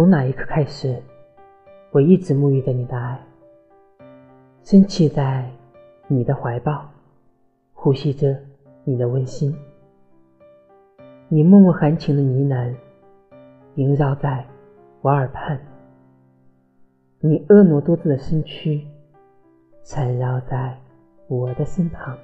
从哪一刻开始，我一直沐浴着你的爱，深栖在你的怀抱，呼吸着你的温馨。你默默含情的呢喃，萦绕在我耳畔；你婀娜多姿的身躯，缠绕在我的身旁。